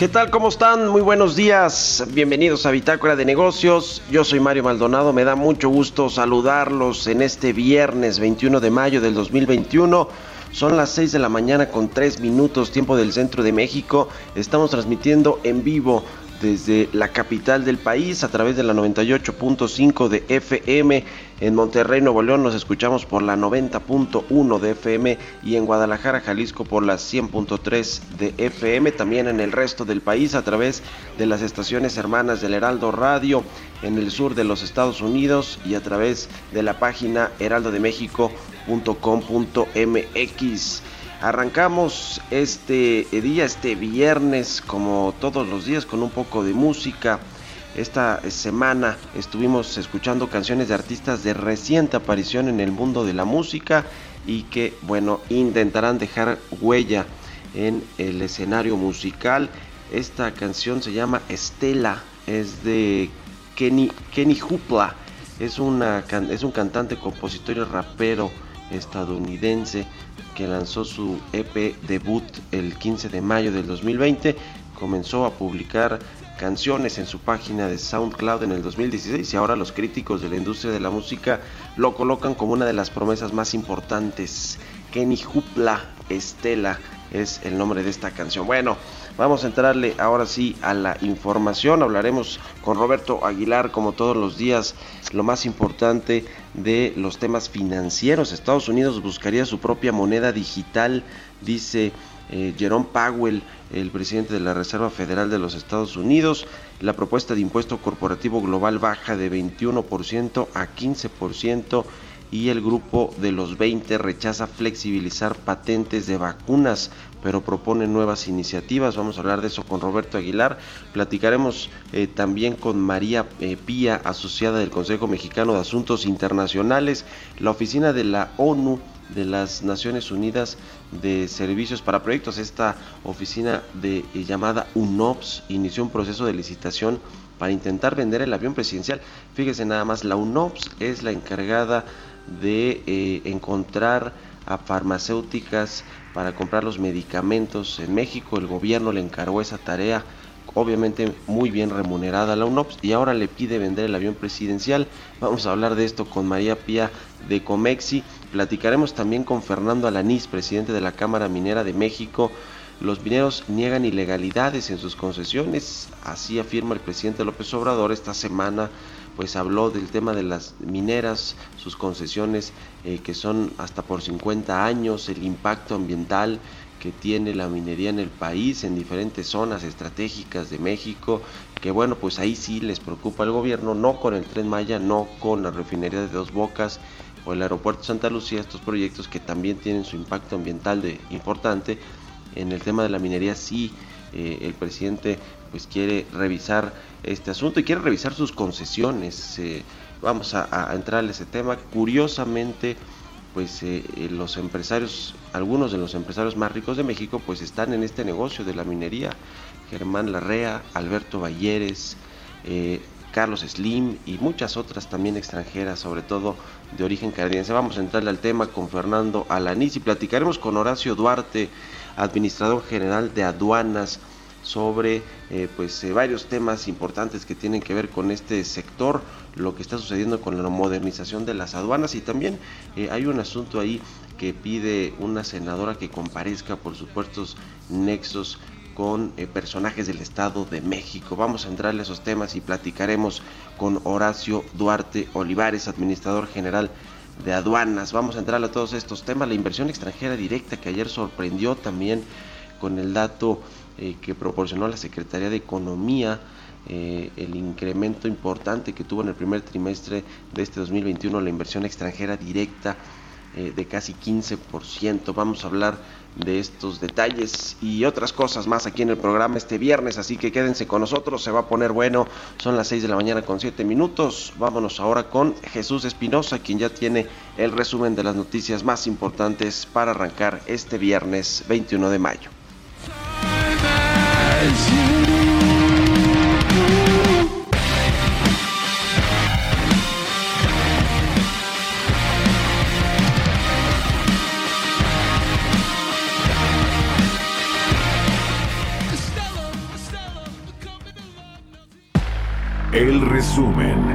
¿Qué tal? ¿Cómo están? Muy buenos días. Bienvenidos a Bitácora de Negocios. Yo soy Mario Maldonado. Me da mucho gusto saludarlos en este viernes 21 de mayo del 2021. Son las 6 de la mañana con 3 minutos tiempo del centro de México. Estamos transmitiendo en vivo desde la capital del país a través de la 98.5 de FM. En Monterrey, Nuevo León nos escuchamos por la 90.1 de FM y en Guadalajara, Jalisco por la 100.3 de FM. También en el resto del país a través de las estaciones hermanas del Heraldo Radio en el sur de los Estados Unidos y a través de la página heraldodemexico.com.mx. Arrancamos este día, este viernes, como todos los días, con un poco de música. Esta semana estuvimos escuchando canciones de artistas de reciente aparición en el mundo de la música y que, bueno, intentarán dejar huella en el escenario musical. Esta canción se llama Estela, es de Kenny, Kenny Hoopla. Es, una, es un cantante, compositor y rapero estadounidense que lanzó su EP debut el 15 de mayo del 2020, comenzó a publicar canciones en su página de SoundCloud en el 2016 y ahora los críticos de la industria de la música lo colocan como una de las promesas más importantes. Kenny Hupla Estela es el nombre de esta canción. Bueno, vamos a entrarle ahora sí a la información. Hablaremos con Roberto Aguilar como todos los días lo más importante de los temas financieros. Estados Unidos buscaría su propia moneda digital, dice eh, Jerome Powell, el presidente de la Reserva Federal de los Estados Unidos. La propuesta de impuesto corporativo global baja de 21% a 15% y el grupo de los 20 rechaza flexibilizar patentes de vacunas, pero propone nuevas iniciativas. Vamos a hablar de eso con Roberto Aguilar. Platicaremos eh, también con María eh, Pía, asociada del Consejo Mexicano de Asuntos Internacionales, la oficina de la ONU de las Naciones Unidas de Servicios para Proyectos. Esta oficina de eh, llamada UNOPS inició un proceso de licitación para intentar vender el avión presidencial. Fíjese nada más, la UNOPS es la encargada de eh, encontrar a farmacéuticas para comprar los medicamentos en México. El gobierno le encargó esa tarea, obviamente muy bien remunerada a la UNOPS, y ahora le pide vender el avión presidencial. Vamos a hablar de esto con María Pía de Comexi. Platicaremos también con Fernando Alanís, presidente de la Cámara Minera de México. Los mineros niegan ilegalidades en sus concesiones, así afirma el presidente López Obrador esta semana pues habló del tema de las mineras, sus concesiones eh, que son hasta por 50 años, el impacto ambiental que tiene la minería en el país, en diferentes zonas estratégicas de México, que bueno, pues ahí sí les preocupa al gobierno, no con el tren Maya, no con la refinería de Dos Bocas o el aeropuerto Santa Lucía, estos proyectos que también tienen su impacto ambiental de, importante, en el tema de la minería sí eh, el presidente pues quiere revisar este asunto y quiere revisar sus concesiones. Eh, vamos a, entrar en ese tema. Curiosamente, pues eh, eh, los empresarios, algunos de los empresarios más ricos de México, pues están en este negocio de la minería. Germán Larrea, Alberto Balleres, Carlos Slim y muchas otras también extranjeras, sobre todo de origen canadiense. Vamos a entrarle al tema con Fernando Alanís y platicaremos con Horacio Duarte, administrador general de aduanas sobre eh, pues eh, varios temas importantes que tienen que ver con este sector, lo que está sucediendo con la modernización de las aduanas y también eh, hay un asunto ahí que pide una senadora que comparezca por supuestos nexos con personajes del Estado de México. Vamos a entrarle a esos temas y platicaremos con Horacio Duarte Olivares, administrador general de aduanas. Vamos a entrarle a todos estos temas. La inversión extranjera directa que ayer sorprendió también con el dato eh, que proporcionó la Secretaría de Economía, eh, el incremento importante que tuvo en el primer trimestre de este 2021 la inversión extranjera directa eh, de casi 15%. Vamos a hablar de estos detalles y otras cosas más aquí en el programa este viernes, así que quédense con nosotros, se va a poner bueno, son las 6 de la mañana con 7 minutos, vámonos ahora con Jesús Espinosa, quien ya tiene el resumen de las noticias más importantes para arrancar este viernes 21 de mayo. El resumen.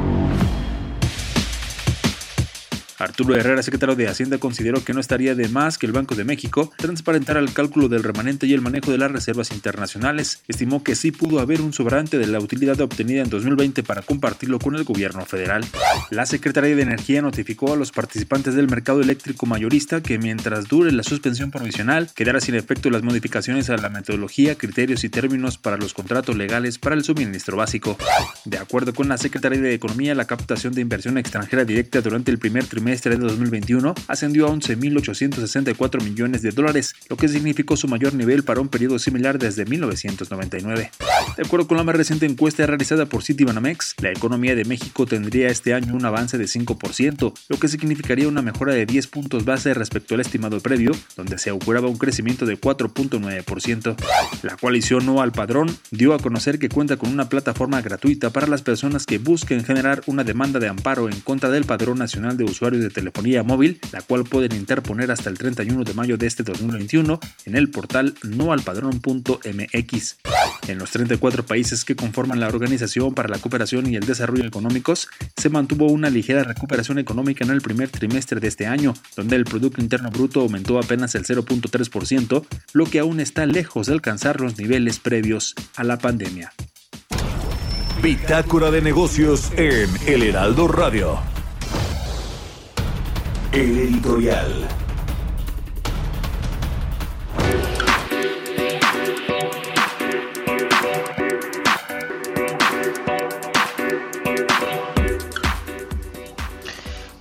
Arturo Herrera, secretario de Hacienda, consideró que no estaría de más que el Banco de México transparentara el cálculo del remanente y el manejo de las reservas internacionales. Estimó que sí pudo haber un sobrante de la utilidad obtenida en 2020 para compartirlo con el gobierno federal. La Secretaría de Energía notificó a los participantes del mercado eléctrico mayorista que mientras dure la suspensión provisional, quedará sin efecto las modificaciones a la metodología, criterios y términos para los contratos legales para el suministro básico. De acuerdo con la Secretaría de Economía, la captación de inversión extranjera directa durante el primer trimestre trimestre de 2021 ascendió a 11.864 millones de dólares, lo que significó su mayor nivel para un periodo similar desde 1999. De acuerdo con la más reciente encuesta realizada por Citibanamex, la economía de México tendría este año un avance de 5%, lo que significaría una mejora de 10 puntos base respecto al estimado previo, donde se auguraba un crecimiento de 4.9%. La coalición No al Padrón dio a conocer que cuenta con una plataforma gratuita para las personas que busquen generar una demanda de amparo en contra del Padrón Nacional de Usuarios de telefonía móvil, la cual pueden interponer hasta el 31 de mayo de este 2021 en el portal noalpadrón.mx. En los 34 países que conforman la Organización para la Cooperación y el Desarrollo Económicos, se mantuvo una ligera recuperación económica en el primer trimestre de este año, donde el Producto Interno Bruto aumentó apenas el 0.3%, lo que aún está lejos de alcanzar los niveles previos a la pandemia. Bitácora de negocios en El Heraldo Radio. El editorial.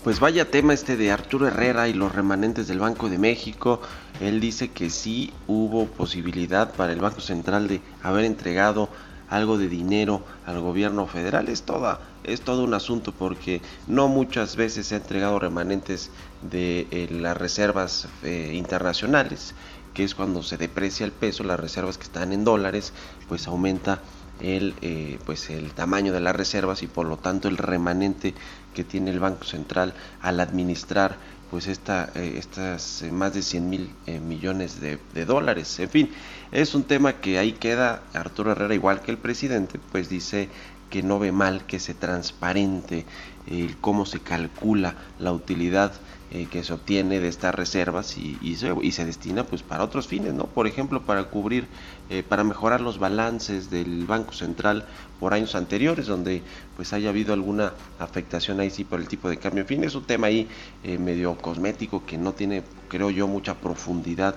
Pues vaya tema este de Arturo Herrera y los remanentes del Banco de México. Él dice que sí hubo posibilidad para el Banco Central de haber entregado algo de dinero al gobierno federal. Es toda es todo un asunto porque no muchas veces se han entregado remanentes de eh, las reservas eh, internacionales, que es cuando se deprecia el peso, las reservas que están en dólares, pues aumenta el, eh, pues el tamaño de las reservas y por lo tanto el remanente que tiene el Banco Central al administrar pues esta, estas más de 100 mil millones de, de, dólares. En fin, es un tema que ahí queda Arturo Herrera, igual que el presidente, pues dice que no ve mal que se transparente eh, cómo se calcula la utilidad eh, que se obtiene de estas reservas y, se, destina pues para otros fines, ¿no? Por ejemplo, para cubrir, eh, para mejorar los balances del Banco Central por años anteriores, donde pues haya habido alguna afectación ahí sí por el tipo de cambio. En fin, es un tema ahí medio cosmético que no tiene, creo yo, mucha profundidad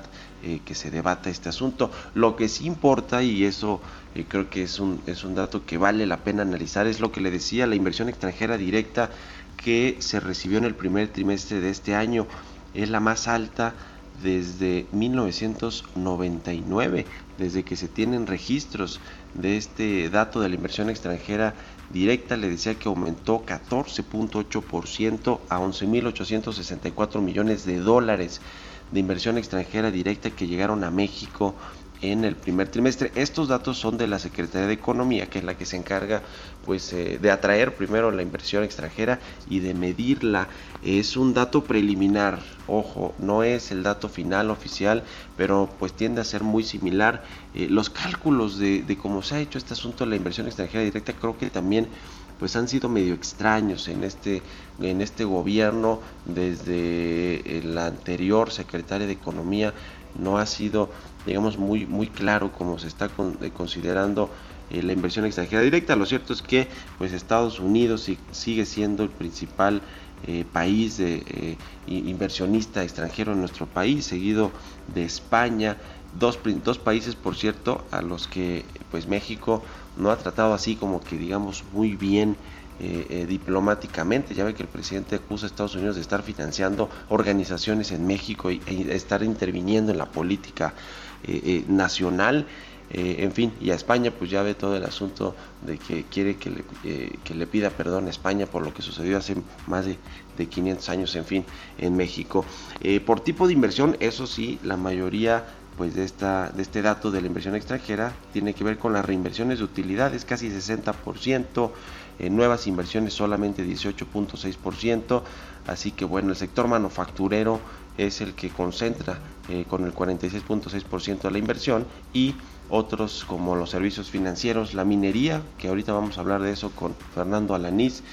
que se debata este asunto. Lo que sí importa, y eso creo que es un, es un dato que vale la pena analizar, es lo que le decía, la inversión extranjera directa que se recibió en el primer trimestre de este año es la más alta desde 1999, desde que se tienen registros de este dato de la inversión extranjera directa, le decía que aumentó 14.8% a 11.864 millones de dólares de inversión extranjera directa que llegaron a México en el primer trimestre. Estos datos son de la Secretaría de Economía, que es la que se encarga pues eh, de atraer primero la inversión extranjera y de medirla. Es un dato preliminar, ojo, no es el dato final oficial, pero pues tiende a ser muy similar. Eh, los cálculos de, cómo se ha hecho este asunto de la inversión extranjera directa creo que también pues han sido medio extraños en este en este gobierno desde la anterior secretaria de economía no ha sido digamos, muy, muy claro como se está eh, considerando eh, la inversión extranjera directa. Lo cierto es que pues Estados Unidos sigue siendo el principal eh, país de inversionista extranjero en nuestro país, seguido de España, dos, dos países por cierto a los que pues México no ha tratado así como que digamos muy bien diplomáticamente. Ya ve que el presidente acusa a Estados Unidos de estar financiando organizaciones en México y, e estar interviniendo en la política eh, eh, nacional. Eh, en fin, y a España pues ya ve todo el asunto de que quiere que le, que le pida perdón a España por lo que sucedió hace más de, de 500 años, en fin, en México. por tipo de inversión, eso sí, la mayoría pues de, esta, de este dato de la inversión extranjera tiene que ver con las reinversiones de utilidades, casi 60%, en nuevas inversiones solamente 18.6%, así que bueno, el sector manufacturero es el que concentra eh, con el 46.6% de la inversión y otros como los servicios financieros, la minería, que ahorita vamos a hablar de eso con Fernando Alanís,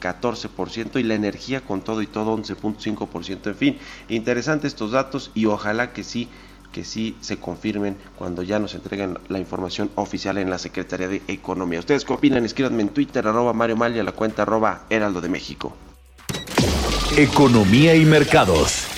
14% y la energía con todo y todo 11.5%. En fin, interesantes estos datos y ojalá que sí que sí se confirmen cuando ya nos entreguen la información oficial en la Secretaría de Economía. ¿Ustedes qué opinan? Escríbanme en Twitter, arroba Mario Malia, la cuenta arroba Heraldo de México. Economía y mercados.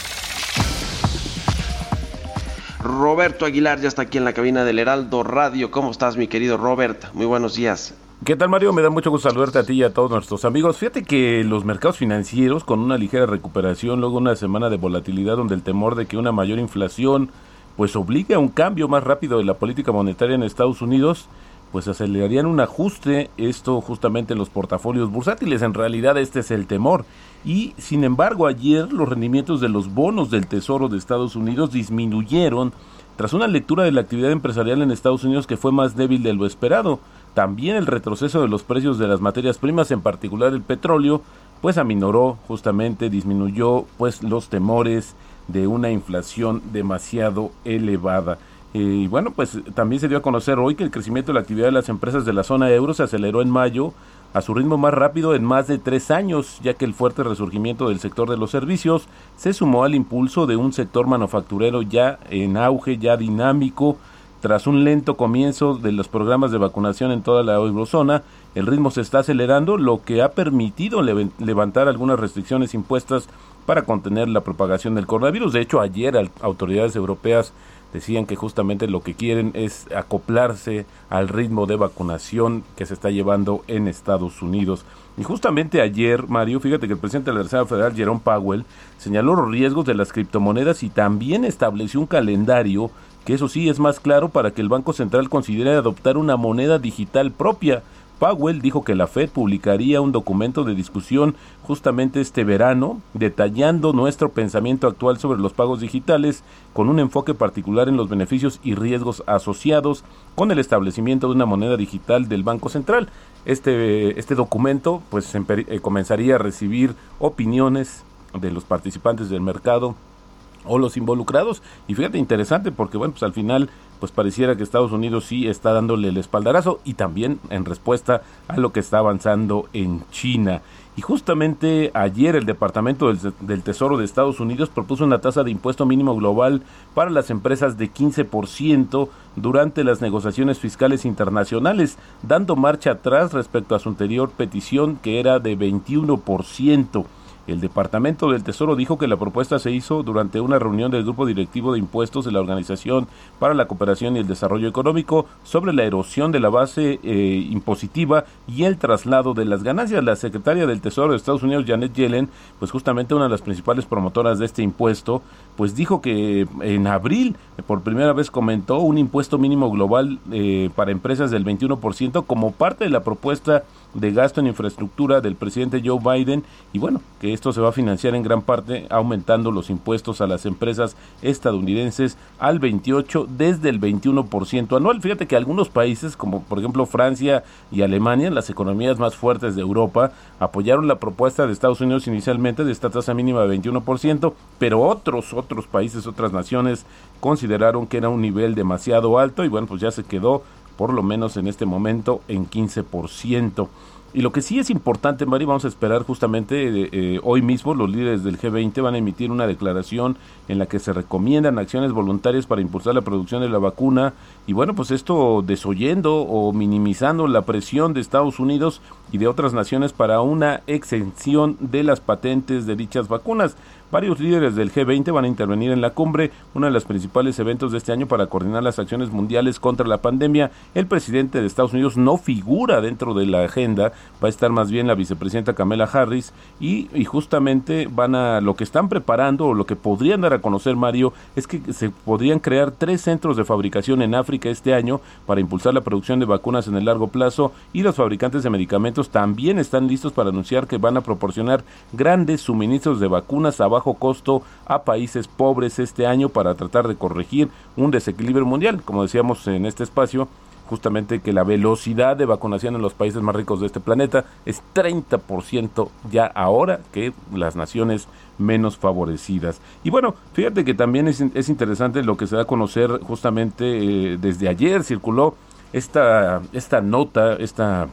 Roberto Aguilar ya está aquí en la cabina del Heraldo Radio. ¿Cómo estás, mi querido Robert? Muy buenos días. ¿Qué tal, Mario? Me da mucho gusto saludarte a ti y a todos nuestros amigos. Fíjate que los mercados financieros, con una ligera recuperación, luego una semana de volatilidad donde el temor de que una mayor inflación pues obligue a un cambio más rápido de la política monetaria en Estados Unidos, pues acelerarían un ajuste, esto justamente en los portafolios bursátiles. En realidad este es el temor. Y sin embargo ayer los rendimientos de los bonos del Tesoro de Estados Unidos disminuyeron tras una lectura de la actividad empresarial en Estados Unidos que fue más débil de lo esperado. También el retroceso de los precios de las materias primas, en particular el petróleo, pues aminoró justamente, disminuyó pues los temores de una inflación demasiado elevada. Y bueno, pues también se dio a conocer hoy que el crecimiento de la actividad de las empresas de la zona euro se aceleró en mayo a su ritmo más rápido en más de tres años, ya que el fuerte resurgimiento del sector de los servicios se sumó al impulso de un sector manufacturero ya en auge, ya dinámico. Tras un lento comienzo de los programas de vacunación en toda la eurozona, el ritmo se está acelerando, lo que ha permitido levantar algunas restricciones impuestas para contener la propagación del coronavirus. De hecho, ayer autoridades europeas decían que justamente lo que quieren es acoplarse al ritmo de vacunación que se está llevando en Estados Unidos. Y justamente ayer, Mario, fíjate que el presidente de la Reserva Federal, Jerome Powell, señaló los riesgos de las criptomonedas y también estableció un calendario que eso sí es más claro para que el Banco Central considere adoptar una moneda digital propia Powell dijo que la Fed publicaría un documento de discusión justamente este verano, detallando nuestro pensamiento actual sobre los pagos digitales, con un enfoque particular en los beneficios y riesgos asociados con el establecimiento de una moneda digital del Banco Central. Este, este documento pues eh, comenzaría a recibir opiniones de los participantes del mercado o los involucrados. Y fíjate, interesante porque, bueno, pues al final, pues pareciera que Estados Unidos sí está dándole el espaldarazo y también en respuesta a lo que está avanzando en China. Y justamente ayer el Departamento del, Tesoro de Estados Unidos propuso una tasa de impuesto mínimo global para las empresas de 15% durante las negociaciones fiscales internacionales, dando marcha atrás respecto a su anterior petición que era de 21%. El Departamento del Tesoro dijo que la propuesta se hizo durante una reunión del Grupo Directivo de Impuestos de la Organización para la Cooperación y el Desarrollo Económico sobre la erosión de la base eh, impositiva y el traslado de las ganancias. La secretaria del Tesoro de Estados Unidos, Janet Yellen, pues justamente una de las principales promotoras de este impuesto, pues dijo que en abril por primera vez comentó un impuesto mínimo global eh, para empresas del 21% como parte de la propuesta de gasto en infraestructura del presidente Joe Biden y bueno, que esto se va a financiar en gran parte aumentando los impuestos a las empresas estadounidenses al 28 desde el 21% anual. Fíjate que algunos países como por ejemplo Francia y Alemania, las economías más fuertes de Europa, apoyaron la propuesta de Estados Unidos inicialmente de esta tasa mínima de 21%, pero otros otros países, otras naciones consideraron que era un nivel demasiado alto y bueno, pues ya se quedó por lo menos en este momento en 15%. Y lo que sí es importante, Mari, vamos a esperar justamente eh, eh, hoy mismo los líderes del G20 van a emitir una declaración en la que se recomiendan acciones voluntarias para impulsar la producción de la vacuna y bueno, pues esto desoyendo o minimizando la presión de Estados Unidos y de otras naciones para una exención de las patentes de dichas vacunas. Varios líderes del G20 van a intervenir en la cumbre, uno de los principales eventos de este año para coordinar las acciones mundiales contra la pandemia. El presidente de Estados Unidos no figura dentro de la agenda, va a estar más bien la vicepresidenta Kamala Harris y, justamente van a lo que están preparando o lo que podrían dar a conocer Mario es que se podrían crear tres centros de fabricación en África este año para impulsar la producción de vacunas en el largo plazo y los fabricantes de medicamentos también están listos para anunciar que van a proporcionar grandes suministros de vacunas a bajo costo a países pobres este año para tratar de corregir un desequilibrio mundial. Como decíamos en este espacio, justamente que la velocidad de vacunación en los países más ricos de este planeta es 30% ya ahora que las naciones menos favorecidas. Y bueno, fíjate que también es, es interesante lo que se da a conocer justamente eh, desde ayer, circuló esta, esta nota, esta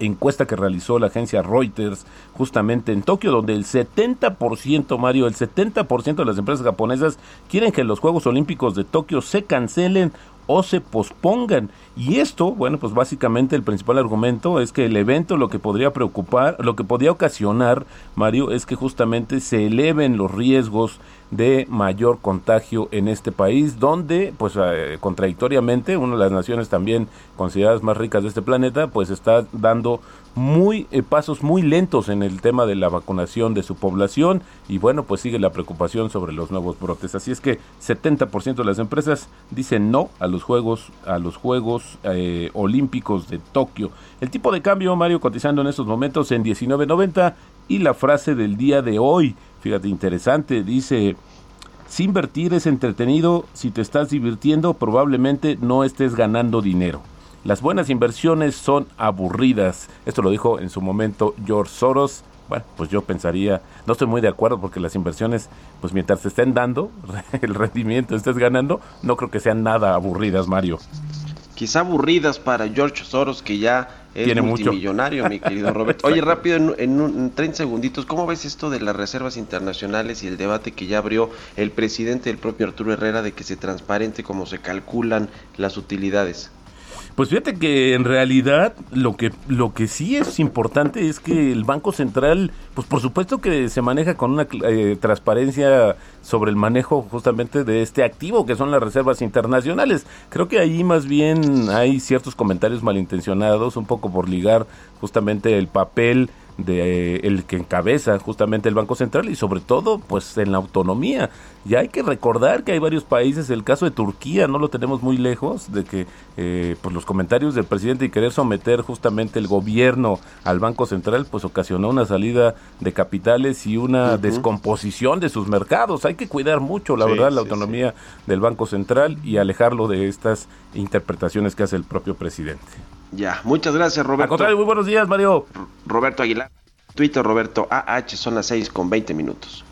encuesta que realizó la agencia Reuters justamente en Tokio, donde el 70%, Mario, el 70% de las empresas japonesas quieren que los Juegos Olímpicos de Tokio se cancelen o se pospongan. Y esto, bueno, pues básicamente el principal argumento es que el evento lo que podría preocupar, lo que podría ocasionar, Mario, es que justamente se eleven los riesgos de mayor contagio en este país, donde, pues eh, contradictoriamente, una de las naciones también consideradas más ricas de este planeta, pues está dando muy eh, pasos muy lentos en el tema de la vacunación de su población y bueno, pues sigue la preocupación sobre los nuevos brotes. Así es que 70% de las empresas dicen no a los juegos a los juegos eh, olímpicos de Tokio. El tipo de cambio, Mario, cotizando en estos momentos en 19.90 y la frase del día de hoy, fíjate interesante, dice si invertir es entretenido, si te estás divirtiendo, probablemente no estés ganando dinero. Las buenas inversiones son aburridas. Esto lo dijo en su momento George Soros. Bueno, pues yo pensaría, no estoy muy de acuerdo porque las inversiones, pues mientras te estén dando el rendimiento, estés ganando, no creo que sean nada aburridas, Mario. Quizá aburridas para George Soros, que ya es Tiene multimillonario, mi querido Roberto. Oye, rápido, en, en, en 30 segunditos, ¿cómo ves esto de las reservas internacionales y el debate que ya abrió el presidente, el propio Arturo Herrera, de que se transparente cómo se calculan las utilidades? Pues fíjate que en realidad lo que lo que sí es importante es que el Banco Central, pues por supuesto que se maneja con una eh, transparencia sobre el manejo justamente de este activo que son las reservas internacionales. Creo que ahí más bien hay ciertos comentarios malintencionados, un poco por ligar justamente el papel de el que encabeza justamente el Banco Central y sobre todo pues en la autonomía. Ya hay que recordar que hay varios países, el caso de Turquía no lo tenemos muy lejos, de que eh, pues los comentarios del presidente y querer someter justamente el gobierno al Banco Central pues ocasionó una salida de capitales y una descomposición de sus mercados. Hay que cuidar mucho, la verdad, la autonomía del Banco Central y alejarlo de estas interpretaciones que hace el propio presidente. Ya, muchas gracias, Roberto. Al contrario, muy buenos días, Mario. Roberto Aguilar. Twitter, Roberto AH, son las 6 con 20 minutos.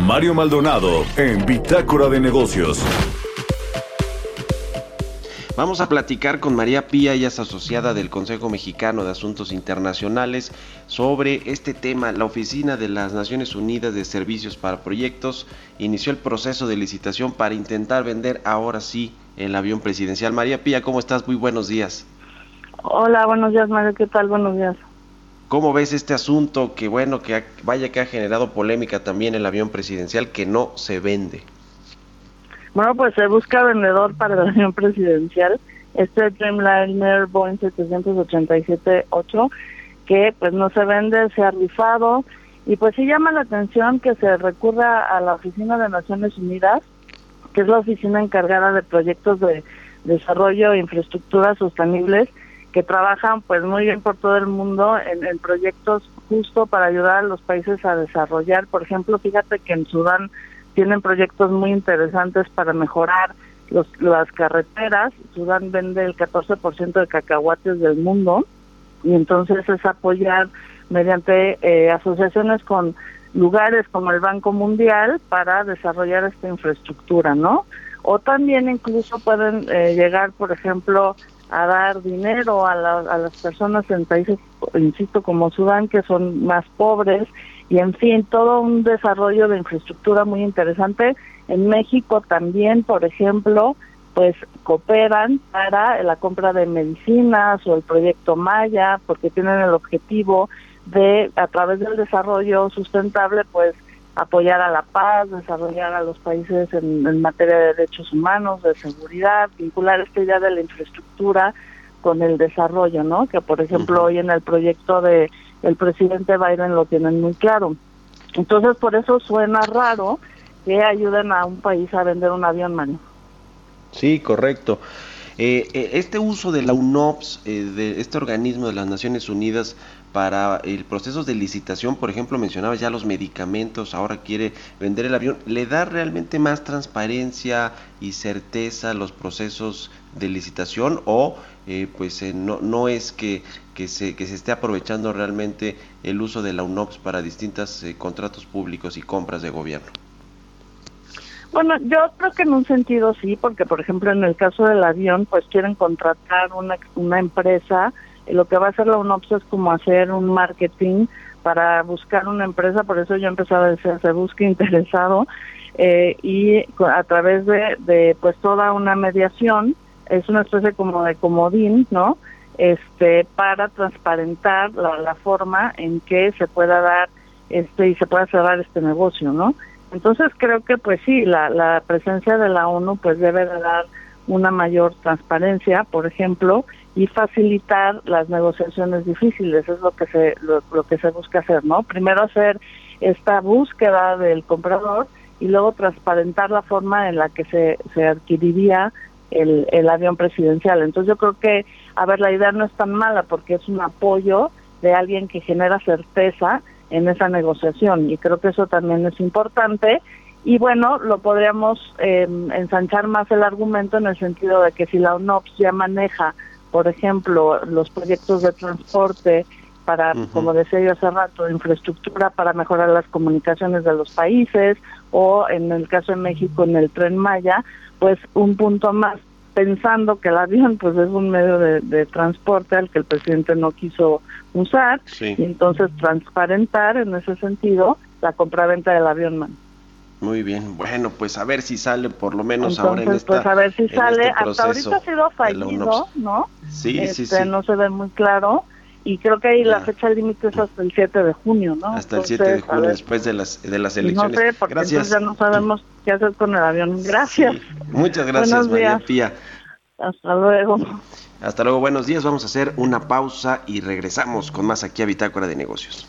Mario Maldonado en Bitácora de Negocios. Vamos a platicar con María Pía, ella es asociada del Consejo Mexicano de Asuntos Internacionales, sobre este tema. La Oficina de las Naciones Unidas de Servicios para Proyectos inició el proceso de licitación para intentar vender ahora sí el avión presidencial. María Pía, ¿cómo estás? Muy buenos días. Hola, buenos días, Mario. ¿Qué tal? Buenos días. ¿Cómo ves este asunto que bueno, que vaya que ha generado polémica también el avión presidencial que no se vende? Bueno, pues se busca vendedor para el avión presidencial, este Dreamliner Boeing 787-8, que pues no se vende, se ha rifado, y pues sí llama la atención que se recurra a la Oficina de Naciones Unidas, que es la oficina encargada de proyectos de desarrollo e infraestructuras sostenibles, que trabajan pues muy bien por todo el mundo en, proyectos justo para ayudar a los países a desarrollar. Por ejemplo, fíjate que en Sudán tienen proyectos muy interesantes para mejorar los, las carreteras. Sudán vende el 14% de cacahuates del mundo y entonces es apoyar mediante eh, asociaciones con lugares como el Banco Mundial para desarrollar esta infraestructura, ¿no? O también incluso pueden eh, llegar, por ejemplo, a dar dinero a, a las personas en países, insisto, como Sudán, que son más pobres, y en fin, todo un desarrollo de infraestructura muy interesante. En México también, por ejemplo, pues cooperan para la compra de medicinas o el proyecto Maya, porque tienen el objetivo de, a través del desarrollo sustentable, pues apoyar a la paz, desarrollar a los países en, materia de derechos humanos, de seguridad, vincular esta idea de la infraestructura con el desarrollo, ¿no? Que por ejemplo hoy en el proyecto de el presidente Biden lo tienen muy claro. Entonces por eso suena raro que ayuden a un país a vender un avión, Mario. Sí, correcto. Eh, eh, este uso de la UNOPS, eh, de este organismo de las Naciones Unidas, para el proceso de licitación, por ejemplo, mencionaba ya los medicamentos, ahora quiere vender el avión, ¿le da realmente más transparencia y certeza los procesos de licitación o pues no, no es que, que, se, que se esté aprovechando realmente el uso de la UNOPS para distintos contratos públicos y compras de gobierno? Bueno, yo creo que en un sentido sí, porque por ejemplo en el caso del avión, pues quieren contratar una, una empresa, lo que va a hacer la UNOPS es como hacer un marketing para buscar una empresa, por eso yo empezaba a decir, se busca interesado, eh, y a través de, de pues toda una mediación, es una especie como de comodín, ¿no? Este, para transparentar la, la forma en que se pueda dar este y se pueda cerrar este negocio, ¿no? Entonces creo que pues sí, la, la presencia de la ONU pues debe de dar una mayor transparencia, por ejemplo, y facilitar las negociaciones difíciles, es lo que se lo, que se busca hacer, ¿no? Primero hacer esta búsqueda del comprador y luego transparentar la forma en la que se, se adquiriría el, el avión presidencial. Entonces yo creo que, a ver, la idea no es tan mala porque es un apoyo de alguien que genera certeza en esa negociación y creo que eso también es importante y bueno, lo podríamos eh, ensanchar más el argumento en el sentido de que si la UNOPS ya maneja, por ejemplo, los proyectos de transporte para, como decía yo hace rato, infraestructura para mejorar las comunicaciones de los países o en el caso de México en el tren Maya, pues un punto más pensando que el avión pues es un medio de, transporte al que el presidente no quiso usar y entonces transparentar en ese sentido la compraventa del avión man. Muy bien, bueno, pues a ver si sale por lo menos ahora en esta pues a ver si sale, este hasta ahorita ha sido fallido, ¿no? Sí, sí, este, sí. No se ve muy claro y creo que ahí la fecha límite es hasta el 7 de junio, ¿no? Hasta el 7 de junio, después de las, de las elecciones. No sé, porque gracias. ya no sabemos qué hacer con el avión. Gracias. Muchas gracias, María Pía. Hasta luego. Hasta luego, buenos días. Vamos a hacer una pausa y regresamos con más aquí a Bitácora de Negocios.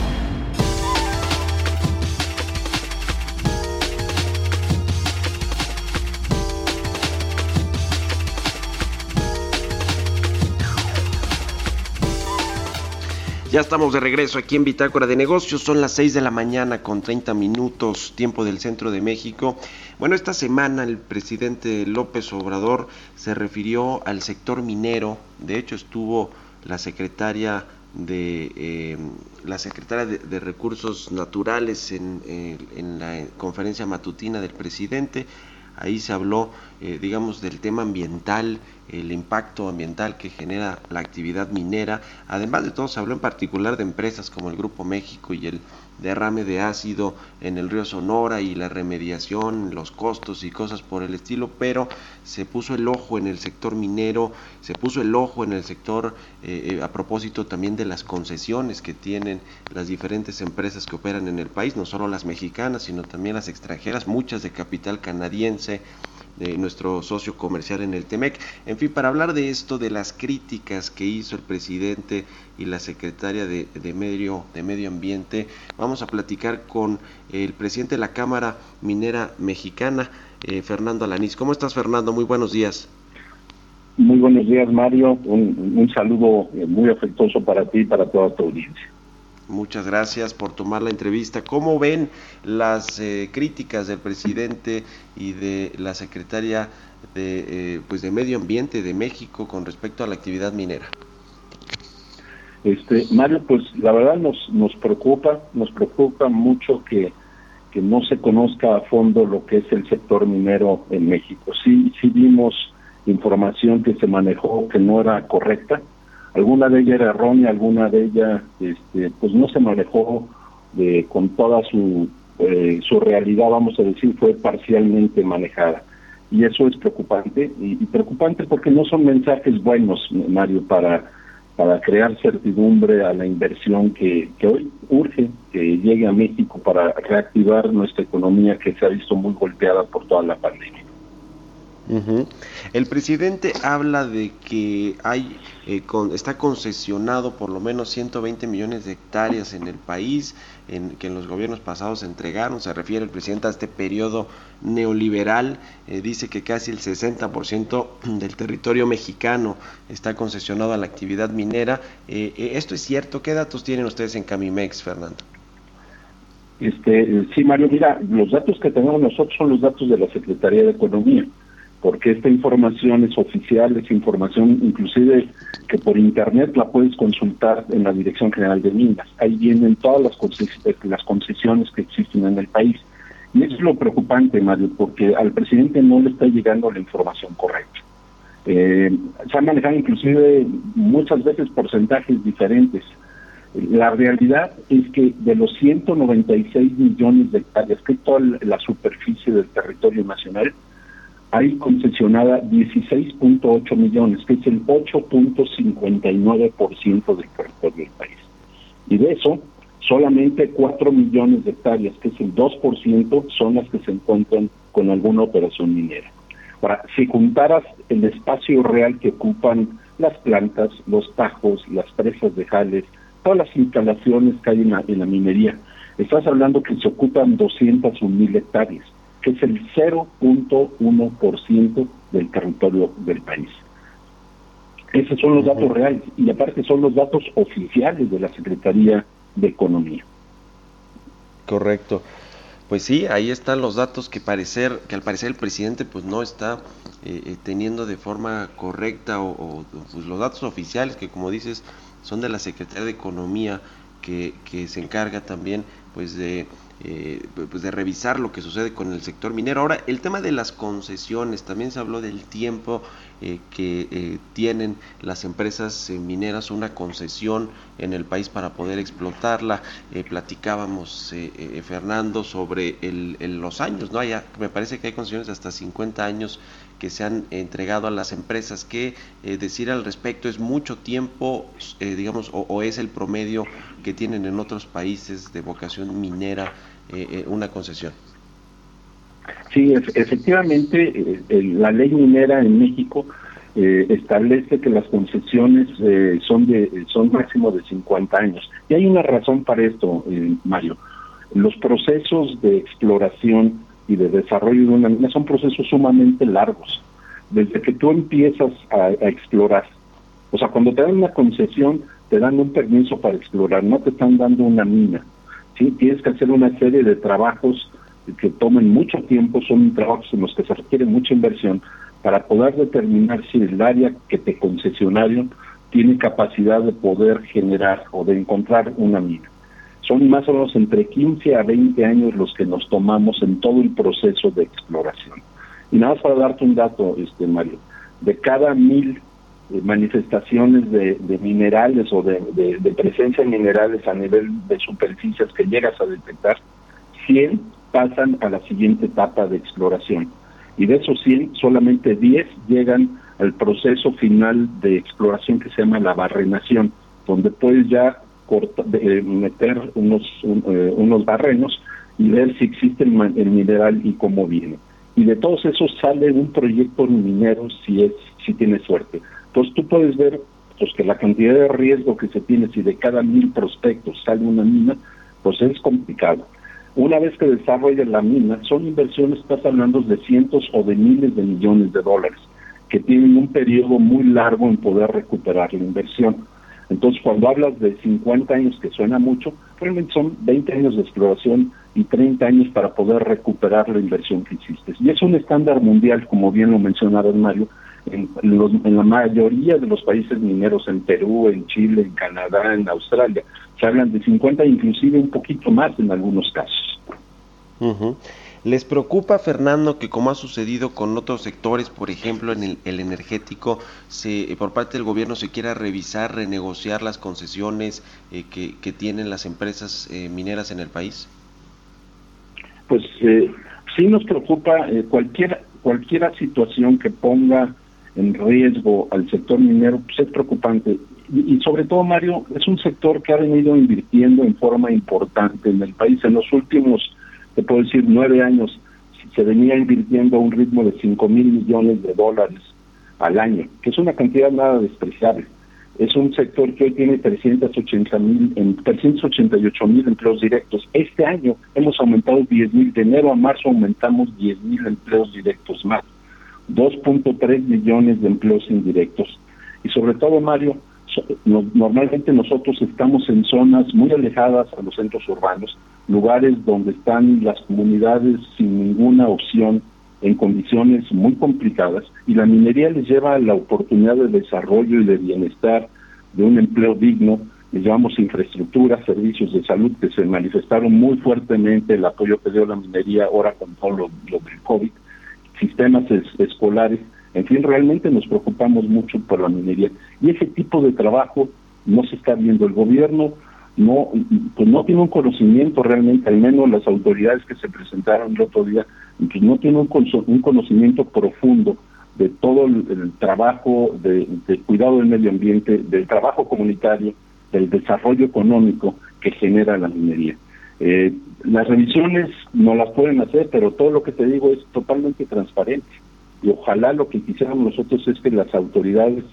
Ya estamos de regreso aquí en Bitácora de Negocios. Son las 6 de la mañana con 30 minutos, tiempo del centro de México. Bueno, esta semana el presidente López Obrador se refirió al sector minero. De hecho, estuvo la secretaria de eh, la secretaria de, Recursos Naturales en, eh, en la conferencia matutina del presidente ahí se habló, eh, digamos, del tema ambiental, el impacto ambiental que genera la actividad minera. Además de todo, se habló en particular de empresas como el Grupo México y el derrame de ácido en el río Sonora y la remediación, los costos y cosas por el estilo, pero se puso el ojo en el sector minero, se puso el ojo en el sector eh, eh, a propósito también de las concesiones que tienen las diferentes empresas que operan en el país, no solo las mexicanas, sino también las extranjeras, muchas de capital canadiense, de nuestro socio comercial en el TEMEC. En fin, para hablar de esto, de las críticas que hizo el presidente y la secretaria de, medio, de Medio Ambiente, vamos a platicar con el presidente de la Cámara Minera Mexicana, eh, Fernando Alanís. ¿Cómo estás, Fernando? Muy buenos días. Muy buenos días, Mario. Un, un saludo eh, muy afectuoso para ti y para toda tu audiencia. Muchas gracias por tomar la entrevista. ¿Cómo ven las eh, críticas del presidente y de la secretaria de, eh, pues de Medio Ambiente de México con respecto a la actividad minera? Este, Mario, pues la verdad nos, nos preocupa, nos preocupa mucho que, que no se conozca a fondo lo que es el sector minero en México. Sí, sí vimos información que se manejó que no era correcta, alguna de ellas era errónea, alguna de ellas este, pues no se manejó de, con toda su, eh, su realidad, vamos a decir, fue parcialmente manejada. Y eso es preocupante, y, preocupante porque no son mensajes buenos, Mario, para, para crear certidumbre a la inversión que, que hoy urge que llegue a México para reactivar nuestra economía que se ha visto muy golpeada por toda la pandemia. El presidente habla de que hay eh, está concesionado por lo menos 120 millones de hectáreas en el país, en, que en los gobiernos pasados se entregaron. Se refiere el presidente a este periodo neoliberal. Eh, dice que casi el 60% del territorio mexicano está concesionado a la actividad minera. Eh, ¿Esto es cierto? ¿Qué datos tienen ustedes en Camimex, Fernando? Este, sí, Mario, mira, los datos que tenemos nosotros son los datos de la Secretaría de Economía porque esta información es oficial, es información inclusive que por internet la puedes consultar en la Dirección General de Minas. Ahí vienen todas las, las concesiones que existen en el país. Y eso es lo preocupante, Mario, porque al presidente no le está llegando la información correcta. Eh, se han manejado inclusive muchas veces porcentajes diferentes. La realidad es que de los 196 millones de hectáreas, que es toda la superficie del territorio nacional, hay concesionada 16.8 millones, que es el 8.59% del territorio del país. Y de eso, solamente 4 millones de hectáreas, que es el 2%, son las que se encuentran con alguna operación minera. Ahora, si juntaras el espacio real que ocupan las plantas, los tajos, las presas de jales, todas las instalaciones que hay en la, en la minería, estás hablando que se ocupan 201 mil hectáreas que es el 0.1% del territorio del país. Esos son los datos reales y aparte son los datos oficiales de la Secretaría de Economía. Correcto. Pues sí, ahí están los datos que parecer que al parecer el presidente pues no está eh, eh, teniendo de forma correcta o, pues, los datos oficiales que como dices son de la Secretaría de Economía que, que se encarga también pues de eh, pues de revisar lo que sucede con el sector minero. Ahora, el tema de las concesiones, también se habló del tiempo eh, que eh, tienen las empresas mineras una concesión en el país para poder explotarla. platicábamos, Fernando, sobre los años, ¿no? me parece que hay concesiones hasta 50 años que se han entregado a las empresas. ¿Qué decir al respecto? ¿Es mucho tiempo, digamos, o es el promedio que tienen en otros países de vocación minera? Eh, eh, una concesión. Sí, efectivamente, eh, la ley minera en México establece que las concesiones son de son máximo de 50 años. Y hay una razón para esto, Mario. Los procesos de exploración y de desarrollo de una mina son procesos sumamente largos. Desde que tú empiezas a explorar, o sea, cuando te dan una concesión, te dan un permiso para explorar, no te están dando una mina. ¿Sí? Tienes que hacer una serie de trabajos que tomen mucho tiempo, son trabajos en los que se requiere mucha inversión para poder determinar si el área que te concesionaron tiene capacidad de poder generar o de encontrar una mina. Son más o menos entre 15 a 20 años los que nos tomamos en todo el proceso de exploración. Y nada más para darte un dato, este Mario, de cada mil manifestaciones de, minerales o de, presencia de minerales a nivel de superficies que llegas a detectar, 100 pasan a la siguiente etapa de exploración. Y de esos 100, solamente 10 llegan al proceso final de exploración que se llama la barrenación, donde puedes ya eh, meter unos, eh, unos barrenos y ver si existe el, mineral y cómo viene. Y de todos esos sale un proyecto minero si es si tiene suerte. Entonces tú puedes ver pues que la cantidad de riesgo que se tiene si de cada mil prospectos sale una mina, pues es complicado. Una vez que desarrolla la mina, son inversiones, estás hablando de cientos o de miles de millones de dólares, que tienen un periodo muy largo en poder recuperar la inversión. Entonces, cuando hablas de 50 años, que suena mucho, realmente son 20 años de exploración y 30 años para poder recuperar la inversión que hiciste. Y es un estándar mundial, como bien lo mencionaba Mario, en, en, la mayoría de los países mineros, en Perú, en Chile, en Canadá, en Australia, se hablan de 50, inclusive un poquito más en algunos casos. ¿Les preocupa, Fernando, que como ha sucedido con otros sectores, por ejemplo en el, energético, se, por parte del gobierno se quiera revisar, renegociar las concesiones eh, que, tienen las empresas eh, mineras en el país? Pues eh, sí nos preocupa cualquier, cualquier situación que ponga en riesgo al sector minero, pues es preocupante. Y, sobre todo, Mario, es un sector que ha venido invirtiendo en forma importante en el país en los últimos te puedo decir, nueve años, se venía invirtiendo a un ritmo de 5 mil millones de dólares al año, que es una cantidad nada despreciable. Es un sector que hoy tiene 380 mil, 388 mil empleos directos. Este año hemos aumentado 10 mil, de enero a marzo aumentamos 10 mil empleos directos más, 2.3 millones de empleos indirectos. Y sobre todo, Mario, normalmente nosotros estamos en zonas muy alejadas a los centros urbanos, lugares donde están las comunidades sin ninguna opción en condiciones muy complicadas y la minería les lleva la oportunidad de desarrollo y de bienestar, de un empleo digno, le llamamos infraestructura, servicios de salud que se manifestaron muy fuertemente el apoyo que dio la minería ahora con todo lo, del COVID, sistemas escolares, en fin, realmente nos preocupamos mucho por la minería y ese tipo de trabajo no se está viendo. El gobierno no, pues no tiene un conocimiento realmente, al menos las autoridades que se presentaron el otro día, pues no tiene un, un conocimiento profundo de todo el, trabajo de, cuidado del medio ambiente, del trabajo comunitario, del desarrollo económico que genera la minería. Eh, las revisiones no las pueden hacer, pero todo lo que te digo es totalmente transparente. Y ojalá lo que quisiéramos nosotros es que las autoridades,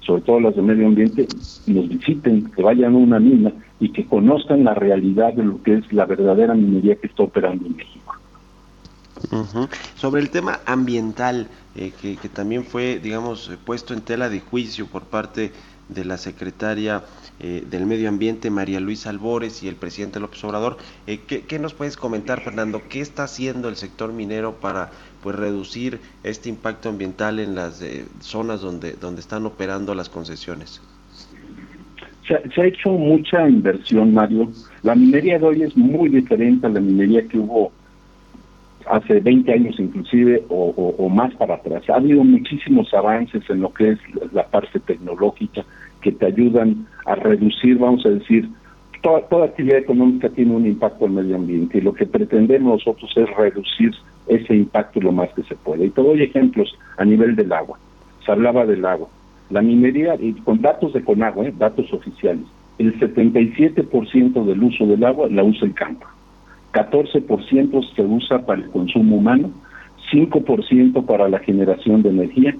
sobre todo las de medio ambiente, nos visiten, que vayan a una mina y que conozcan la realidad de lo que es la verdadera minería que está operando en México. Sobre el tema ambiental, eh, que, que, también fue, digamos, puesto en tela de juicio por parte de la secretaria eh, del Medio Ambiente, María Luisa Albores, y el presidente López Obrador. Eh, ¿qué, nos puedes comentar, Fernando? ¿Qué está haciendo el sector minero para pues reducir este impacto ambiental en las eh, zonas donde, donde están operando las concesiones? Se, ha hecho mucha inversión, Mario. La minería de hoy es muy diferente a la minería que hubo hace 20 años inclusive o, más para atrás. Ha habido muchísimos avances en lo que es la parte tecnológica que te ayudan a reducir, vamos a decir, toda, toda actividad económica tiene un impacto al medio ambiente y lo que pretendemos nosotros es reducir ese impacto lo más que se puede. Y te doy ejemplos a nivel del agua. Se hablaba del agua. La minería, y con datos de Conagua, ¿eh? datos oficiales, el 77% del uso del agua la usa el campo. 14% se usa para el consumo humano, 5% para la generación de energía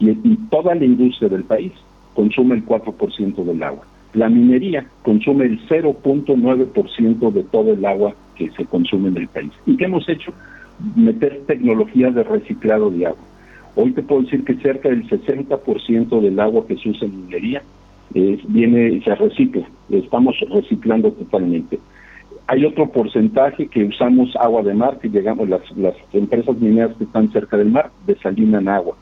y, toda la industria del país consume el 4% del agua. La minería consume el 0.9% de todo el agua que se consume en el país. ¿Y qué hemos hecho? Meter tecnología de reciclado de agua. Hoy te puedo decir que cerca del 60% del agua que se usa en minería viene se recicla. Estamos reciclando totalmente. Hay otro porcentaje que usamos agua de mar, que llegamos, las, las empresas mineras que están cerca del mar desalinan agua.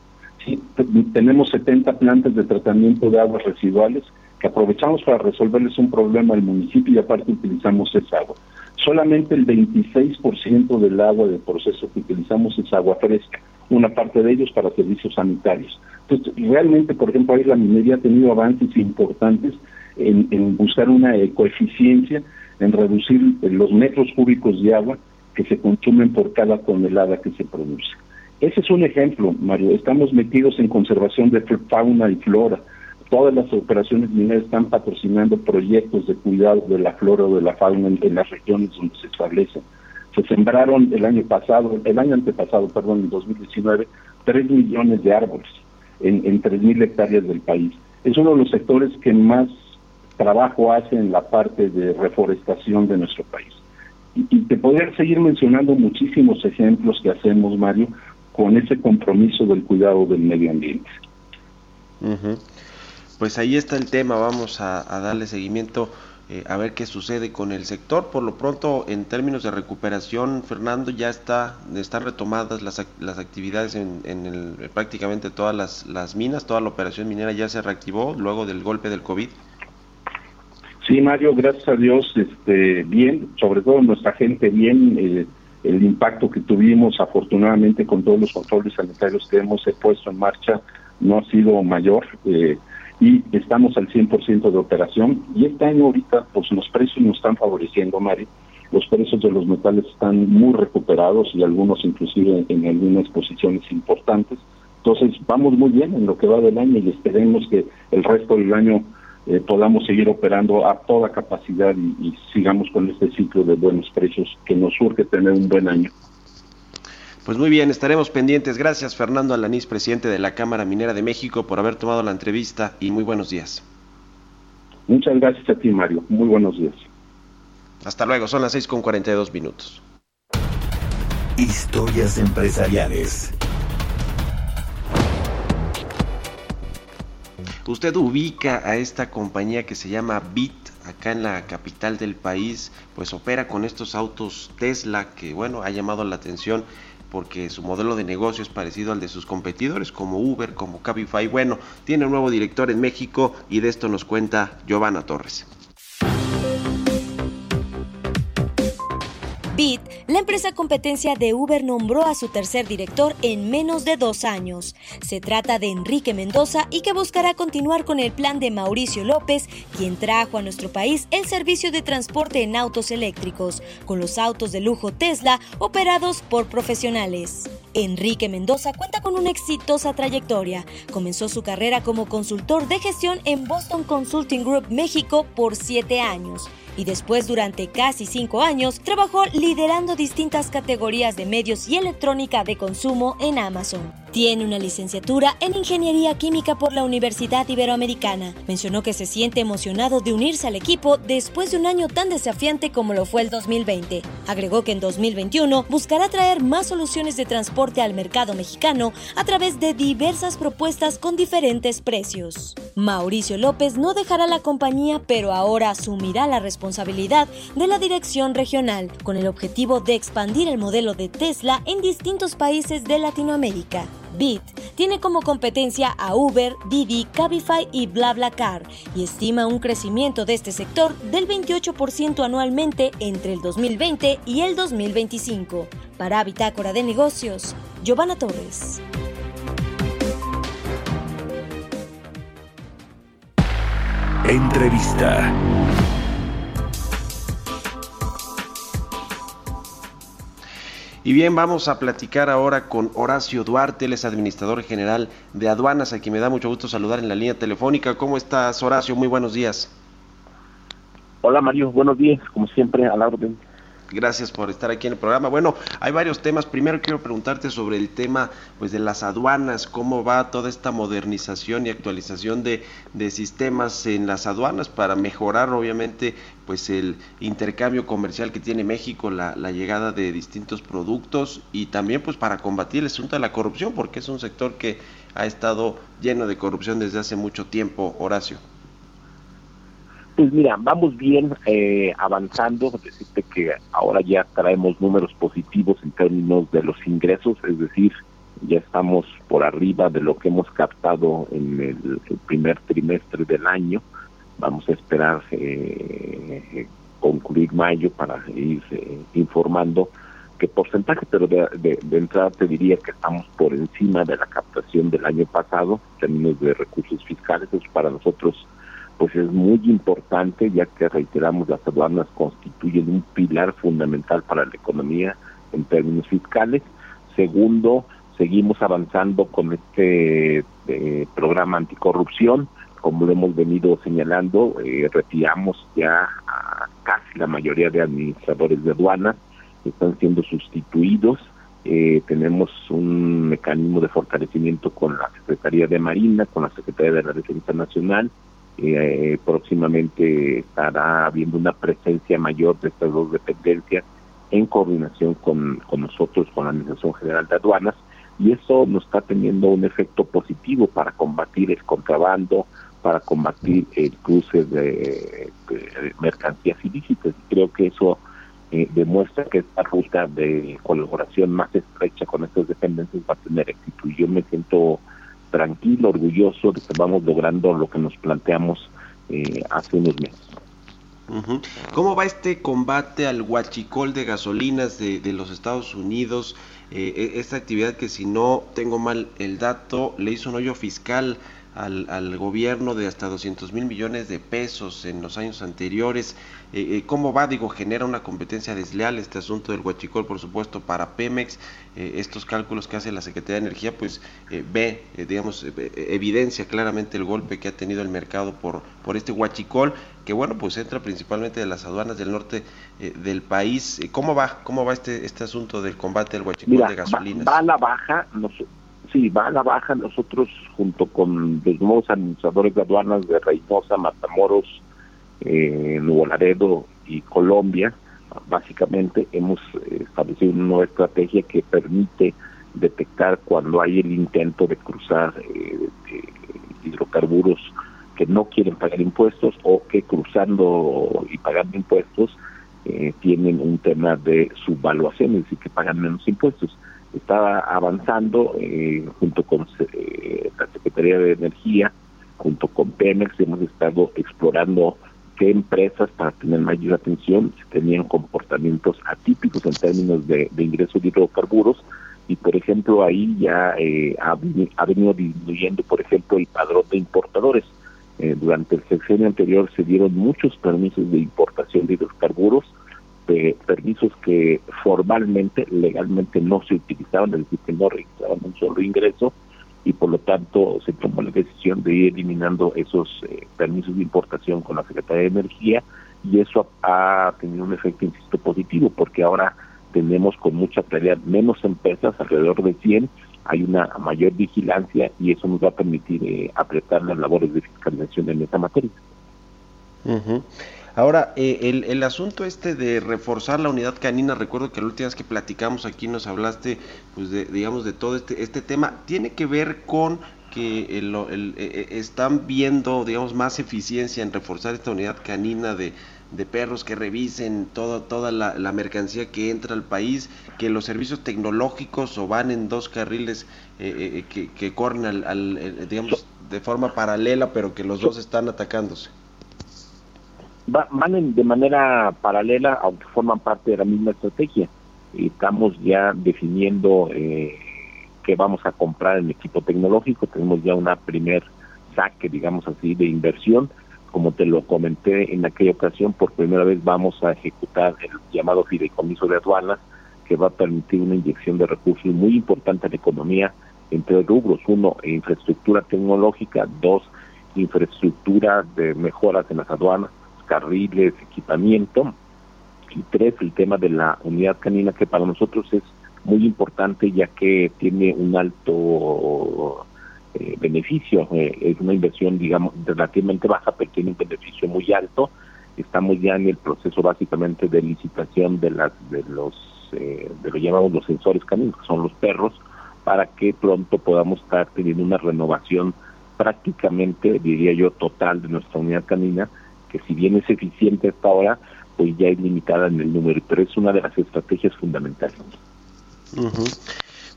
Tenemos 70 plantas de tratamiento de aguas residuales que aprovechamos para resolverles un problema al municipio y aparte utilizamos esa agua. Solamente el 26% del agua de proceso que utilizamos es agua fresca. una parte de ellos para servicios sanitarios. Entonces, realmente, por ejemplo, ahí la minería ha tenido avances importantes en, buscar una ecoeficiencia, en reducir los metros cúbicos de agua que se consumen por cada tonelada que se produce. Ese es un ejemplo, Mario. Estamos metidos en conservación de fauna y flora. Todas las operaciones mineras están patrocinando proyectos de cuidado de la flora o de la fauna en, las regiones donde se establecen. Se sembraron el año pasado, el año antepasado, perdón, en 2019, 3 millones de árboles en, en 3.000 hectáreas del país. Es uno de los sectores que más trabajo hace en la parte de reforestación de nuestro país. Y, te podría seguir mencionando muchísimos ejemplos que hacemos, Mario, con ese compromiso del cuidado del medio ambiente. Pues ahí está el tema, vamos a, darle seguimiento eh, a ver qué sucede con el sector. Por lo pronto, en términos de recuperación, Fernando, ya está están retomadas las, las actividades en, el, prácticamente todas las minas, toda la operación minera ya se reactivó luego del golpe del COVID. Sí, Mario, gracias a Dios, este, bien, sobre todo nuestra gente bien, el impacto que tuvimos afortunadamente con todos los controles sanitarios que hemos puesto en marcha no ha sido mayor eh, y estamos al 100% de operación y este año ahorita pues los precios nos están favoreciendo, Mario. Los precios de los metales están muy recuperados y algunos inclusive en algunas posiciones importantes. Entonces vamos muy bien en lo que va del año y esperemos que el resto del año eh, podamos seguir operando a toda capacidad y, sigamos con este ciclo de buenos precios que nos surge tener un buen año. Pues muy bien, estaremos pendientes. Gracias Fernando Alanís, presidente de la Cámara Minera de México, por haber tomado la entrevista y muy buenos días. Muchas gracias a ti, Mario. Muy buenos días. Hasta luego, son las 6 con 42 minutos. Historias empresariales. Usted ubica a esta compañía que se llama Bit acá en la capital del país, pues opera con estos autos Tesla que bueno, ha llamado la atención porque su modelo de negocio es parecido al de sus competidores como Uber, como Cabify. Bueno, tiene un nuevo director en México y de esto nos cuenta Giovanna Torres. Bit, la empresa competencia de Uber nombró a su tercer director en menos de dos años. Se trata de Enrique Mendoza y que buscará continuar con el plan de Mauricio López, quien trajo a nuestro país el servicio de transporte en autos eléctricos, con los autos de lujo Tesla operados por profesionales. Enrique Mendoza cuenta con una exitosa trayectoria. Comenzó su carrera como consultor de gestión en Boston Consulting Group México por siete años y después durante casi cinco años trabajó liderando distintas categorías de medios y electrónica de consumo en Amazon. Tiene una licenciatura en Ingeniería Química por la Universidad Iberoamericana. Mencionó que se siente emocionado de unirse al equipo después de un año tan desafiante como lo fue el 2020. Agregó que en 2021 buscará traer más soluciones de transporte al mercado mexicano a través de diversas propuestas con diferentes precios. Mauricio López no dejará la compañía, pero ahora asumirá la responsabilidad de la dirección regional, con el objetivo de expandir el modelo de Tesla en distintos países de Latinoamérica. Bit tiene como competencia a Uber, Didi, Cabify y BlaBlaCar y estima un crecimiento de este sector del 28% anualmente entre el 2020 y el 2025. Para Bitácora de Negocios, Giovanna Torres. Entrevista. Y bien, vamos a platicar ahora con Horacio Duarte, él es administrador general de aduanas, a quien me da mucho gusto saludar en la línea telefónica. ¿Cómo estás, Horacio? Muy buenos días. Hola, Mario. Buenos días, como siempre, a la orden. Gracias por estar aquí en el programa. Bueno, hay varios temas. Primero quiero preguntarte sobre el tema pues de las aduanas, cómo va toda esta modernización y actualización de, sistemas en las aduanas para mejorar obviamente pues el intercambio comercial que tiene México, la, la llegada de distintos productos y también pues para combatir el asunto de la corrupción, porque es un sector que ha estado lleno de corrupción desde hace mucho tiempo, Horacio. Pues mira, vamos bien eh, avanzando, decirte que ahora ya traemos números positivos en términos de los ingresos, es decir, ya estamos por arriba de lo que hemos captado en el, primer trimestre del año. Vamos a esperar eh, concluir mayo para ir eh, informando qué porcentaje, pero de, entrada te diría que estamos por encima de la captación del año pasado en términos de recursos fiscales. Eso para nosotros pues es muy importante ya que reiteramos las aduanas constituyen un pilar fundamental para la economía en términos fiscales. Segundo, seguimos avanzando con este eh, programa anticorrupción. Como lo hemos venido señalando, eh, retiramos ya a casi la mayoría de administradores de aduanas están siendo sustituidos. Eh, tenemos un mecanismo de fortalecimiento con la Secretaría de Marina, con la Secretaría de la Defensa Nacional. Eh, próximamente estará habiendo una presencia mayor de estas dos dependencias en coordinación con, con nosotros, con la Administración General de Aduanas, y eso nos está teniendo un efecto positivo para combatir el contrabando, para combatir el cruce de, mercancías ilícitas. Creo que eso eh, demuestra que esta ruta de colaboración más estrecha con estas dependencias va a tener éxito. Y yo me siento tranquilo, orgulloso de que vamos logrando lo que nos planteamos eh, hace unos meses. ¿Cómo va este combate al huachicol de gasolinas de, los Estados Unidos? Eh, e, esta actividad que si no tengo mal el dato, le hizo un hoyo fiscal al, al gobierno de hasta 200 mil millones de pesos en los años anteriores. Eh, eh, ¿Cómo va? Digo, genera una competencia desleal este asunto del huachicol, por supuesto, para Pemex. Eh, estos cálculos que hace la Secretaría de Energía, pues ve, digamos, evidencia claramente el golpe que ha tenido el mercado por, por este huachicol, que bueno, pues entra principalmente de las aduanas del norte del país. ¿Cómo va? ¿Cómo va este, este asunto del combate del huachicol de gasolinas? Va, a la baja, no Sí, va a la baja. Nosotros, junto con los nuevos administradores de aduanas de Reynosa, Matamoros, eh, Nuevo Laredo y Colombia, básicamente hemos establecido una nueva estrategia que permite detectar cuando hay el intento de cruzar eh, hidrocarburos que no quieren pagar impuestos o que cruzando y pagando impuestos eh, tienen un tema de subvaluación, es decir, que pagan menos impuestos estaba avanzando eh, junto con eh, la Secretaría de Energía, junto con Pemex, hemos estado explorando qué empresas para tener mayor atención tenían comportamientos atípicos en términos de, de ingresos de hidrocarburos y por ejemplo ahí ya eh, ha, venido disminuyendo por ejemplo el padrón de importadores. durante el sexenio anterior se dieron muchos permisos de importación de hidrocarburos de permisos que formalmente, legalmente no se utilizaban, es decir, que no registraban un solo ingreso y por lo tanto se tomó la decisión de ir eliminando esos eh, permisos de importación con la Secretaría de Energía y eso ha, tenido un efecto, insisto, positivo porque ahora tenemos con mucha claridad menos empresas, alrededor de 100, hay una mayor vigilancia y eso nos va a permitir eh, apretar las labores de fiscalización en esta materia. Ahora, eh, el, el, asunto este de reforzar la unidad canina, recuerdo que la última vez que platicamos aquí nos hablaste, pues, de, digamos, de todo este, este tema, tiene que ver con que el, el, eh, eh, están viendo, digamos, más eficiencia en reforzar esta unidad canina de, de perros que revisen todo, toda la, la, mercancía que entra al país, que los servicios tecnológicos o van en dos carriles eh, que, que, corren al, al, digamos, de forma paralela, pero que los dos están atacándose van de manera paralela, aunque forman parte de la misma estrategia. Estamos ya definiendo eh, qué vamos a comprar en equipo tecnológico. Tenemos ya una primer saque, digamos así, de inversión. Como te lo comenté en aquella ocasión, por primera vez vamos a ejecutar el llamado fideicomiso de aduanas, que va a permitir una inyección de recursos muy importante a la economía entre rubros. Uno, infraestructura tecnológica. Dos, infraestructura de mejoras en las aduanas carriles, equipamiento. Y tres, el tema de la unidad canina, que para nosotros es muy importante ya que tiene un alto eh, beneficio. Eh, es una inversión, digamos, relativamente baja, pero tiene un beneficio muy alto. Estamos ya en el proceso básicamente de licitación de las de los eh, de lo llamamos los sensores caninos, que son los perros, para que pronto podamos estar teniendo una renovación prácticamente, diría yo, total de nuestra unidad canina que si bien es eficiente hasta ahora, pues ya es limitada en el número, pero es una de las estrategias fundamentales.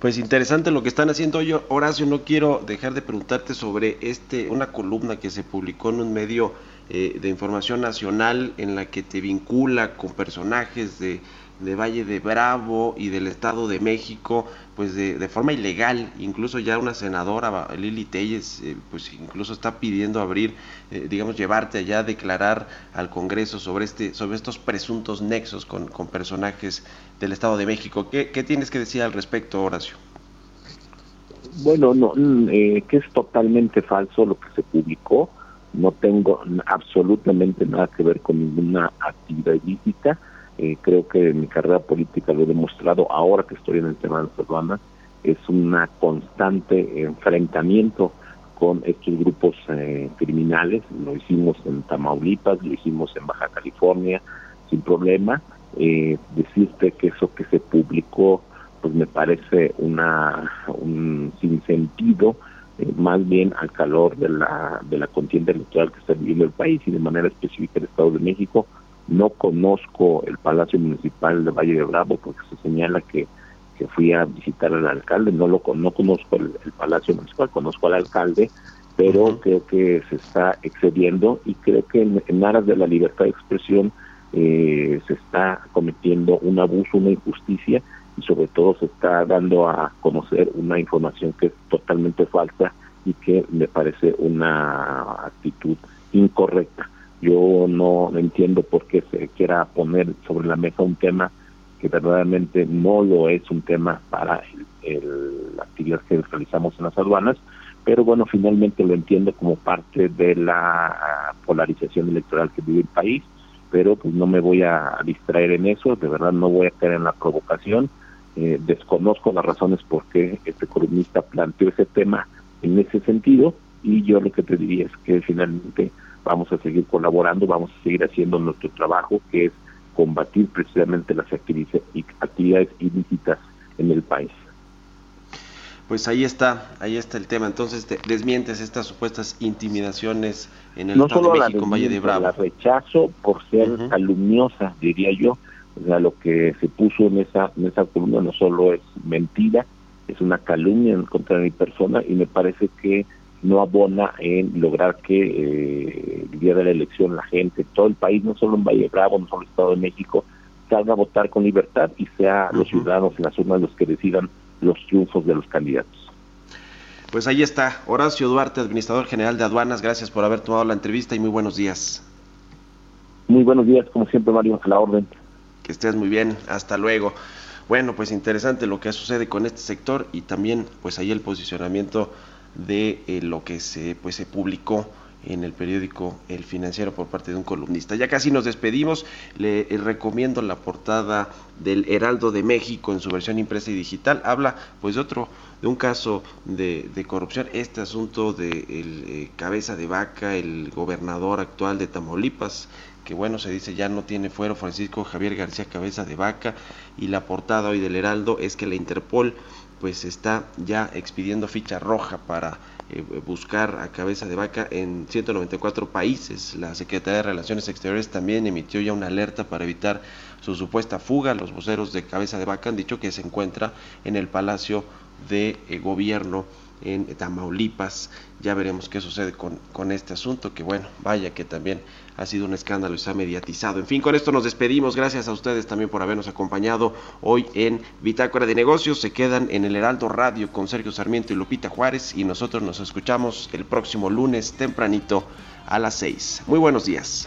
Pues interesante lo que están haciendo. Yo, Horacio, no quiero dejar de preguntarte sobre este una columna que se publicó en un medio eh, de información nacional en la que te vincula con personajes de de Valle de Bravo y del Estado de México, pues de, forma ilegal. Incluso ya una senadora, Lili Telles, eh, pues incluso está pidiendo abrir, eh, digamos, llevarte allá a declarar al Congreso sobre, este, sobre estos presuntos nexos con, con personajes del Estado de México. ¿Qué, ¿Qué, tienes que decir al respecto, Horacio? Bueno, no, mm, eh, que es totalmente falso lo que se publicó. No tengo absolutamente nada que ver con ninguna actividad ilícita eh, creo que mi carrera política lo he demostrado ahora que estoy en el tema de las aduanas, es una constante enfrentamiento con estos grupos eh, criminales, lo hicimos en Tamaulipas, lo hicimos en Baja California, sin problema. Eh, decirte que eso que se publicó, pues me parece una un sinsentido, eh, más bien al calor de la, de la contienda electoral que está viviendo el país y de manera específica el Estado de México, no conozco el Palacio Municipal de Valle de Bravo porque se señala que, que fui a visitar al alcalde, no lo no conozco el, Palacio Municipal, conozco al alcalde, pero creo que se está excediendo y creo que en, aras de la libertad de expresión eh, se está cometiendo un abuso, una injusticia y sobre todo se está dando a conocer una información que es totalmente falsa y que me parece una actitud incorrecta. Yo no entiendo por qué se quiera poner sobre la mesa un tema que verdaderamente no lo es un tema para el, actividad que realizamos en las aduanas, pero bueno, finalmente lo entiendo como parte de la polarización electoral que vive el país, pero pues no me voy a distraer en eso, de verdad no voy a caer en la provocación, eh, desconozco las razones por qué este columnista planteó ese tema en ese sentido, y yo lo que te diría es que finalmente vamos a seguir colaborando, vamos a seguir haciendo nuestro trabajo, que es combatir precisamente las actividades ilícitas en el país. Pues ahí está, ahí está el tema. Entonces, desmientes estas supuestas intimidaciones en el no Estado solo de México, Valle de Bravo. La rechazo por ser calumniosa, diría yo. O sea, lo que se puso en esa, en esa columna no solo es mentira, es una calumnia en contra de mi persona y me parece que no abona en lograr que eh, el día de la elección la gente, todo el país, no solo en Valle Bravo, no solo en el Estado de México, salga a votar con libertad y sea los ciudadanos en las urnas los que decidan los triunfos de los candidatos. Pues ahí está, Horacio Duarte, administrador general de aduanas, gracias por haber tomado la entrevista y muy buenos días. Muy buenos días, como siempre Mario, a la orden. Que estés muy bien, hasta luego. Bueno, pues interesante lo que sucede con este sector y también pues ahí el posicionamiento de eh, lo que se, pues, se publicó en el periódico El Financiero por parte de un columnista. Ya casi nos despedimos, le eh, recomiendo la portada del Heraldo de México en su versión impresa y digital. Habla pues de otro, de un caso de, corrupción, este asunto de el, eh, cabeza de vaca, el gobernador actual de Tamaulipas, que bueno, se dice ya no tiene fuero Francisco Javier García Cabeza de Vaca, y la portada hoy del Heraldo es que la Interpol pues está ya expidiendo ficha roja para eh, buscar a cabeza de vaca en 194 países. La Secretaría de Relaciones Exteriores también emitió ya una alerta para evitar su supuesta fuga. Los voceros de cabeza de vaca han dicho que se encuentra en el Palacio de eh, Gobierno en Tamaulipas. Ya veremos qué sucede con, con este asunto, que bueno, vaya que también ha sido un escándalo y se ha mediatizado. En fin, con esto nos despedimos. Gracias a ustedes también por habernos acompañado hoy en Bitácora de Negocios. Se quedan en el Heraldo Radio con Sergio Sarmiento y Lupita Juárez y nosotros nos escuchamos el próximo lunes tempranito a las 6. Muy buenos días.